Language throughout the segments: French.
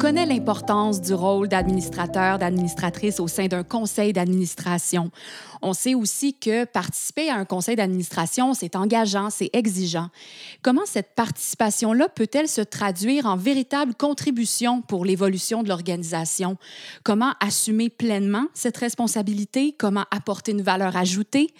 Connaît l'importance du rôle d'administrateur, d'administratrice au sein d'un conseil d'administration. On sait aussi que participer à un conseil d'administration, c'est engageant, c'est exigeant. Comment cette participation-là peut-elle se traduire en véritable contribution pour l'évolution de l'organisation? Comment assumer pleinement cette responsabilité? Comment apporter une valeur ajoutée?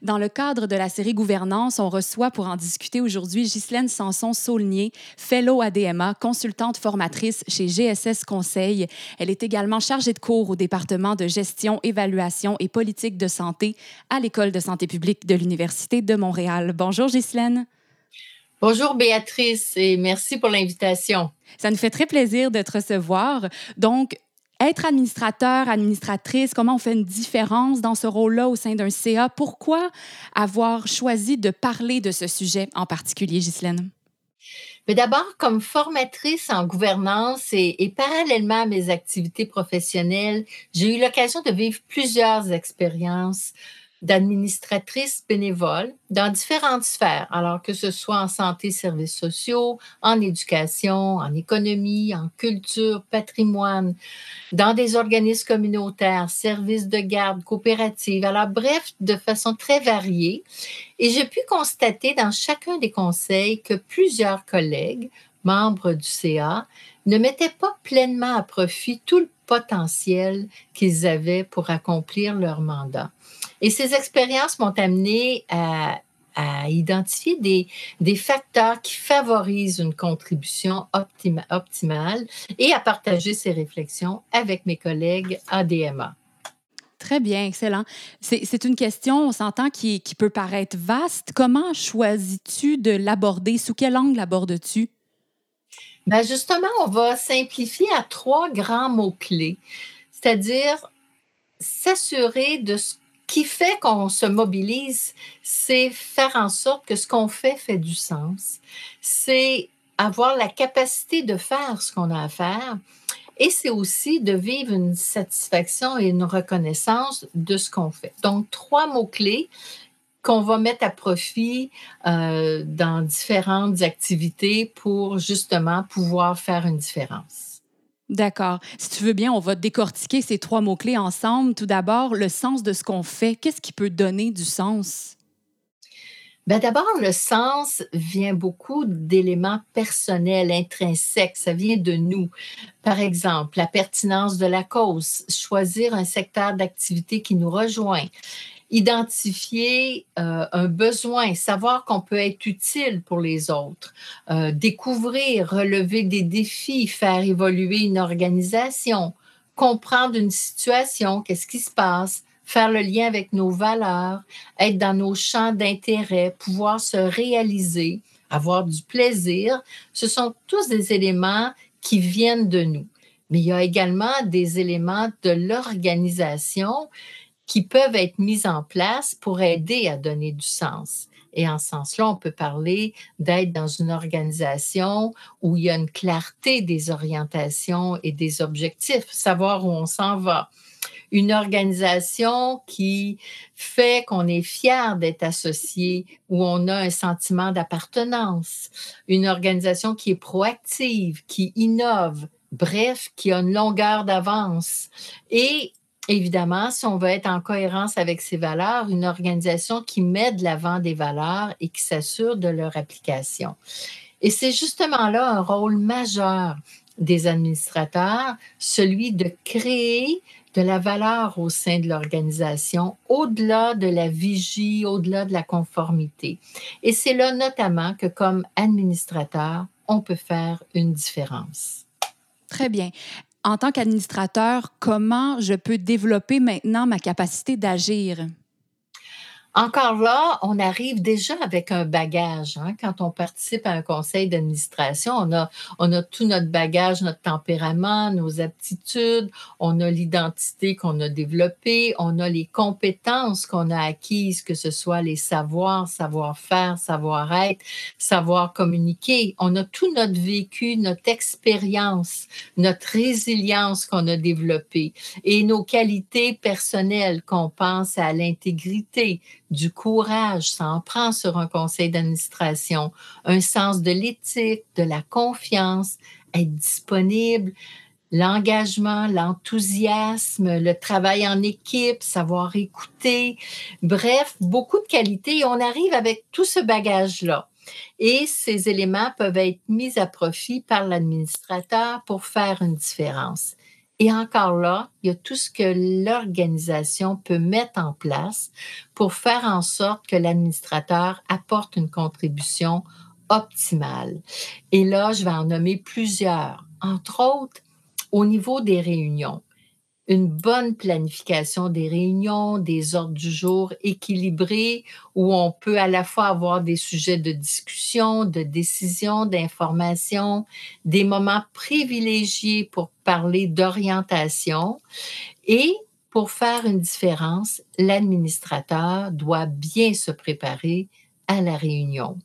Dans le cadre de la série Gouvernance, on reçoit pour en discuter aujourd'hui Ghislaine Sanson-Saulnier, fellow ADMA, consultante formatrice chez GSS Conseil. Elle est également chargée de cours au département de gestion, évaluation et politique de santé à l'École de santé publique de l'Université de Montréal. Bonjour Ghislaine. Bonjour Béatrice et merci pour l'invitation. Ça nous fait très plaisir de te recevoir. Donc, être administrateur, administratrice, comment on fait une différence dans ce rôle-là au sein d'un CA? Pourquoi avoir choisi de parler de ce sujet en particulier, Ghislaine? Mais d'abord, comme formatrice en gouvernance et, parallèlement à mes activités professionnelles, j'ai eu l'occasion de vivre plusieurs expériences d'administratrice bénévole dans différentes sphères, alors que ce soit en santé, services sociaux, en éducation, en économie, en culture, patrimoine, dans des organismes communautaires, services de garde, coopératives, alors bref, de façon très variée. Et j'ai pu constater dans chacun des conseils que plusieurs collègues, membres du CA, ne mettaient pas pleinement à profit tout le potentiel qu'ils avaient pour accomplir leur mandat. Et ces expériences m'ont amené à, identifier des, facteurs qui favorisent une contribution optimale et à partager ces réflexions avec mes collègues ADMA. Très bien, excellent. C'est une question, on s'entend, qui, qui, peut paraître vaste. Comment choisis-tu de l'aborder? Sous quel angle l'abordes-tu? Ben justement, on va simplifier à trois grands mots-clés, c'est-à-dire s'assurer de ce qui fait qu'on se mobilise, c'est faire en sorte que ce qu'on fait fait du sens. C'est avoir la capacité de faire ce qu'on a à faire. Et c'est aussi de vivre une satisfaction et une reconnaissance de ce qu'on fait. Donc, trois mots-clés qu'on va mettre à profit euh, dans différentes activités pour justement pouvoir faire une différence. D'accord. Si tu veux bien, on va décortiquer ces trois mots-clés ensemble. Tout d'abord, le sens de ce qu'on fait. Qu'est-ce qui peut donner du sens? Ben D'abord, le sens vient beaucoup d'éléments personnels, intrinsèques. Ça vient de nous. Par exemple, la pertinence de la cause, choisir un secteur d'activité qui nous rejoint, identifier euh, un besoin, savoir qu'on peut être utile pour les autres, euh, découvrir, relever des défis, faire évoluer une organisation, comprendre une situation, qu'est-ce qui se passe, faire le lien avec nos valeurs, être dans nos champs d'intérêt, pouvoir se réaliser, avoir du plaisir. Ce sont tous des éléments qui viennent de nous. Mais il y a également des éléments de l'organisation qui peuvent être mises en place pour aider à donner du sens. Et en ce sens-là, on peut parler d'être dans une organisation où il y a une clarté des orientations et des objectifs, savoir où on s'en va. Une organisation qui fait qu'on est fier d'être associé, où on a un sentiment d'appartenance. Une organisation qui est proactive, qui innove, bref, qui a une longueur d'avance. Et évidemment, si on veut être en cohérence avec ses valeurs, une organisation qui met de l'avant des valeurs et qui s'assure de leur application. Et c'est justement là un rôle majeur des administrateurs, celui de créer de la valeur au sein de l'organisation, au-delà de la vigie, au-delà de la conformité. Et c'est là notamment que comme administrateur, on peut faire une différence. Très bien en tant qu'administrateur, comment je peux développer maintenant ma capacité d'agir? Encore là, on arrive déjà avec un bagage. Hein. Quand on participe à un conseil d'administration, on a, on a tout notre bagage, notre tempérament, nos aptitudes, on a l'identité qu'on a développée, on a les compétences qu'on a acquises, que ce soit les savoirs, savoir-faire, savoir-être, savoir communiquer. On a tout notre vécu, notre expérience, notre résilience qu'on a développée et nos qualités personnelles qu'on pense à l'intégrité, du courage, ça en prend sur un conseil d'administration, un sens de l'éthique, de la confiance, être disponible, l'engagement, l'enthousiasme, le travail en équipe, savoir écouter, bref, beaucoup de qualités. on arrive avec tout ce bagage-là. Et ces éléments peuvent être mis à profit par l'administrateur pour faire une différence. Et encore là, il y a tout ce que l'organisation peut mettre en place pour faire en sorte que l'administrateur apporte une contribution optimale. Et là, je vais en nommer plusieurs. Entre autres, au niveau des réunions une bonne planification des réunions, des ordres du jour équilibrés, où on peut à la fois avoir des sujets de discussion, de décision, d'information, des moments privilégiés pour parler d'orientation. Et pour faire une différence, l'administrateur doit bien se préparer à la réunion.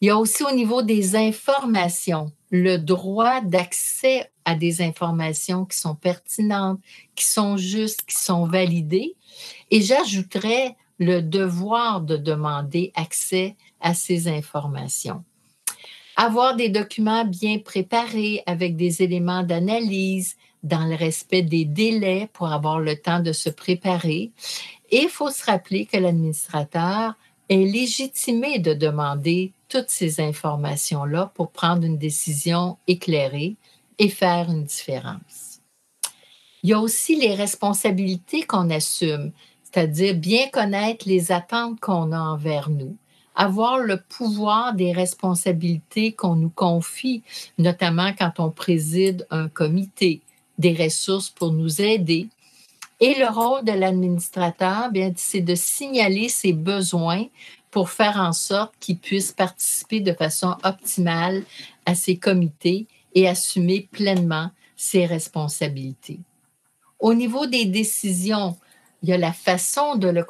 Il y a aussi au niveau des informations le droit d'accès à des informations qui sont pertinentes, qui sont justes, qui sont validées. Et j'ajouterais le devoir de demander accès à ces informations. Avoir des documents bien préparés avec des éléments d'analyse dans le respect des délais pour avoir le temps de se préparer. Et il faut se rappeler que l'administrateur est légitimé de demander toutes ces informations-là pour prendre une décision éclairée et faire une différence. Il y a aussi les responsabilités qu'on assume, c'est-à-dire bien connaître les attentes qu'on a envers nous, avoir le pouvoir des responsabilités qu'on nous confie, notamment quand on préside un comité, des ressources pour nous aider. Et le rôle de l'administrateur, bien, c'est de signaler ses besoins pour faire en sorte qu'ils puissent participer de façon optimale à ces comités et assumer pleinement ses responsabilités. Au niveau des décisions, il y a la façon dont le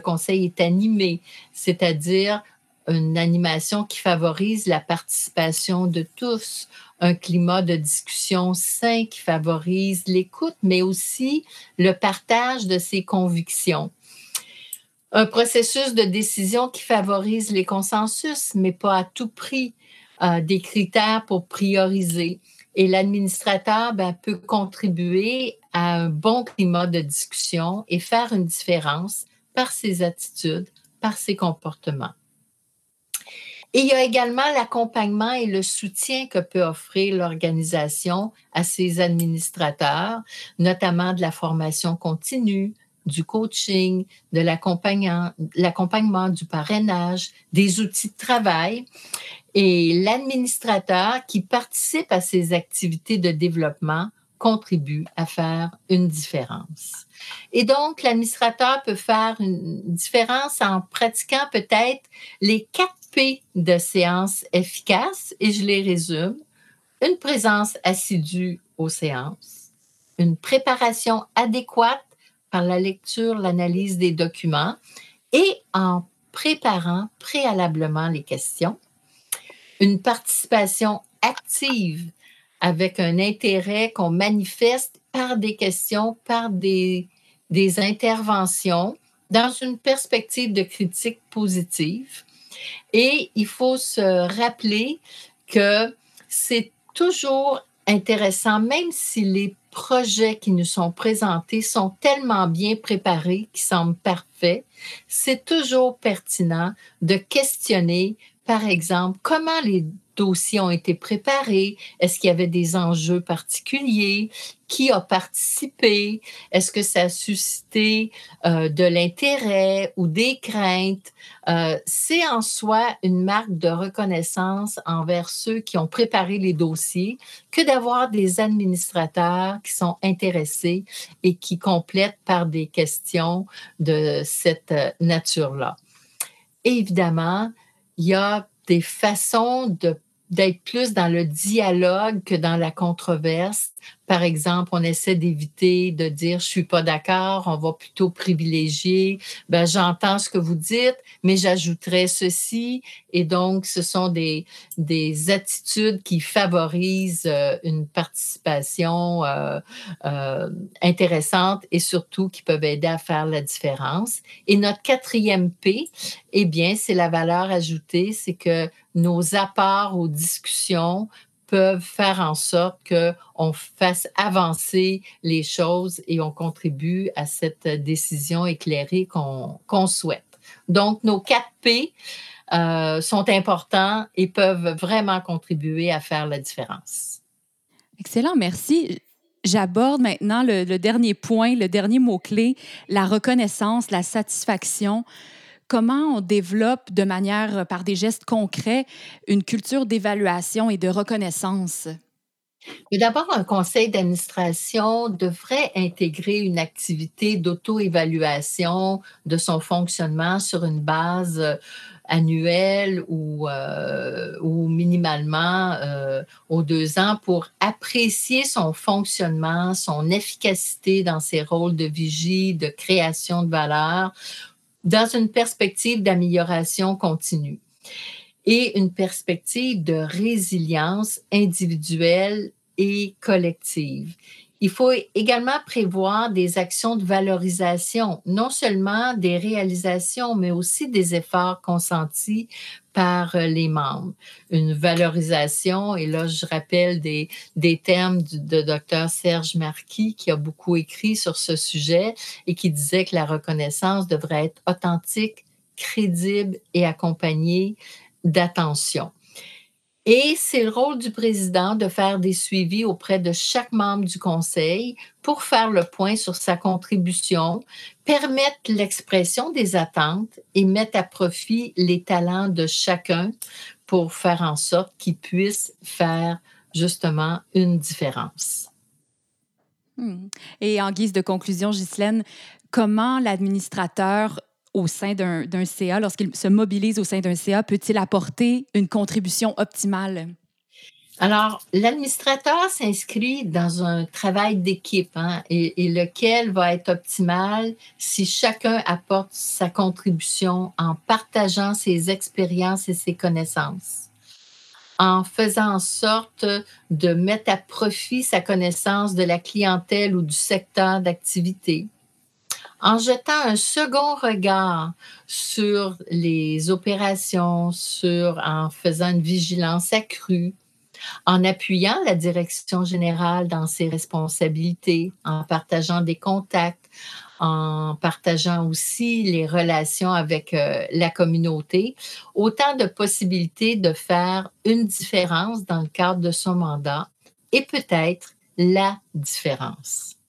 conseil est animé, c'est-à-dire une animation qui favorise la participation de tous, un climat de discussion sain qui favorise l'écoute, mais aussi le partage de ses convictions un processus de décision qui favorise les consensus, mais pas à tout prix, des critères pour prioriser. Et l'administrateur ben, peut contribuer à un bon climat de discussion et faire une différence par ses attitudes, par ses comportements. Il y a également l'accompagnement et le soutien que peut offrir l'organisation à ses administrateurs, notamment de la formation continue, du coaching, de l'accompagnement, du parrainage, des outils de travail. Et l'administrateur qui participe à ces activités de développement contribue à faire une différence. Et donc, l'administrateur peut faire une différence en pratiquant peut-être les quatre P de séances efficaces, et je les résume. Une présence assidue aux séances, une préparation adéquate par la lecture, l'analyse des documents et en préparant préalablement les questions, une participation active avec un intérêt qu'on manifeste par des questions, par des, des interventions dans une perspective de critique positive. Et il faut se rappeler que c'est toujours intéressant, même si les projets qui nous sont présentés sont tellement bien préparés qu'ils semblent parfaits, c'est toujours pertinent de questionner par exemple, comment les dossiers ont été préparés? Est-ce qu'il y avait des enjeux particuliers? Qui a participé? Est-ce que ça a suscité euh, de l'intérêt ou des craintes? Euh, c'est en soi une marque de reconnaissance envers ceux qui ont préparé les dossiers que d'avoir des administrateurs qui sont intéressés et qui complètent par des questions de cette euh, nature-là. Évidemment, il y a des façons d'être plus dans le dialogue que dans la controverse. Par exemple, on essaie d'éviter de dire je suis pas d'accord, on va plutôt privilégier ben j'entends ce que vous dites, mais j'ajouterais ceci et donc ce sont des des attitudes qui favorisent euh, une participation euh, euh, intéressante et surtout qui peuvent aider à faire la différence. Et notre quatrième P, eh bien, c'est la valeur ajoutée, c'est que nos apports aux discussions peuvent faire en sorte qu'on fasse avancer les choses et on contribue à cette décision éclairée qu'on souhaite. Donc, nos 4 P euh, sont importants et peuvent vraiment contribuer à faire la différence. Excellent, merci. J'aborde maintenant le, le, dernier point, le dernier mot-clé, la reconnaissance, la satisfaction comment on développe de manière, euh, par des gestes concrets, une culture d'évaluation et de reconnaissance? D'abord, un conseil d'administration devrait intégrer une activité d'auto-évaluation de son fonctionnement sur une base euh, annuelle ou, euh, ou minimalement aux deux ans pour apprécier son fonctionnement, son efficacité dans ses rôles de vigie, de création de valeur, dans une perspective d'amélioration continue et une perspective de résilience individuelle et collective. Il faut également prévoir des actions de valorisation, non seulement des réalisations, mais aussi des efforts consentis par euh, les membres. Une valorisation, et là, je rappelle des, des termes de Dr. Serge Marquis, qui a beaucoup écrit sur ce sujet et qui disait que la reconnaissance devrait être authentique, crédible et accompagnée d'attention. Et c'est le rôle du président de faire des suivis auprès de chaque membre du conseil pour faire le point sur sa contribution, permettre l'expression des attentes et mettre à profit les talents de chacun pour faire en sorte qu'ils puissent faire justement une différence. Hmm. Et en guise de conclusion, Ghislaine, comment l'administrateur au sein d'un CA, lorsqu'il se mobilise au sein d'un CA, peut-il apporter une contribution optimale? Alors, l'administrateur s'inscrit dans un travail d'équipe hein, et, et, lequel va être optimal si chacun apporte sa contribution en partageant ses expériences et ses connaissances, en faisant en sorte de mettre à profit sa connaissance de la clientèle ou du secteur d'activité, en jetant un second regard sur les opérations, sur, en faisant une vigilance accrue, en appuyant la direction générale dans ses responsabilités, en partageant des contacts, en partageant aussi les relations avec euh, la communauté, autant de possibilités de faire une différence dans le cadre de son mandat et peut-être la différence.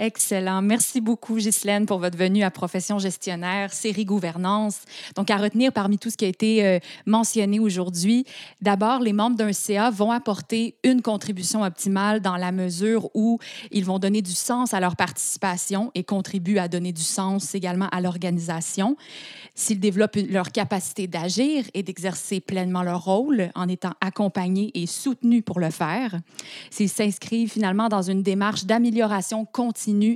Excellent. Merci beaucoup, Ghislaine, pour votre venue à Profession gestionnaire, série gouvernance. Donc, à retenir parmi tout ce qui a été euh, mentionné aujourd'hui, d'abord, les membres d'un CA vont apporter une contribution optimale dans la mesure où ils vont donner du sens à leur participation et contribuent à donner du sens également à l'organisation. S'ils développent leur capacité d'agir et d'exercer pleinement leur rôle en étant accompagnés et soutenus pour le faire, s'ils s'inscrivent finalement dans une démarche d'amélioration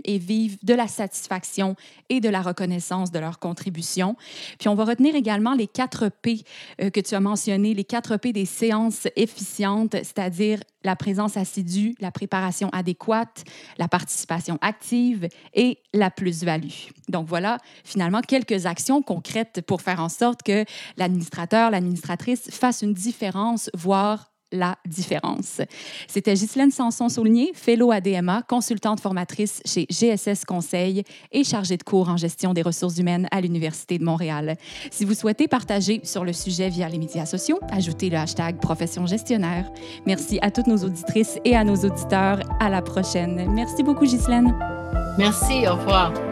et vivent de la satisfaction et de la reconnaissance de leur contribution. Puis on va retenir également les quatre P euh, que tu as mentionnés, les quatre P des séances efficientes, c'est-à-dire la présence assidue, la préparation adéquate, la participation active et la plus-value. Donc voilà finalement quelques actions concrètes pour faire en sorte que l'administrateur, l'administratrice fasse une différence, voire la différence. C'était Ghislaine Sanson-Saulnier, fellow ADMA, consultante formatrice chez GSS Conseil et chargée de cours en gestion des ressources humaines à l'Université de Montréal. Si vous souhaitez partager sur le sujet via les médias sociaux, ajoutez le hashtag profession gestionnaire. Merci à toutes nos auditrices et à nos auditeurs. À la prochaine. Merci beaucoup, Ghislaine. Merci, au revoir.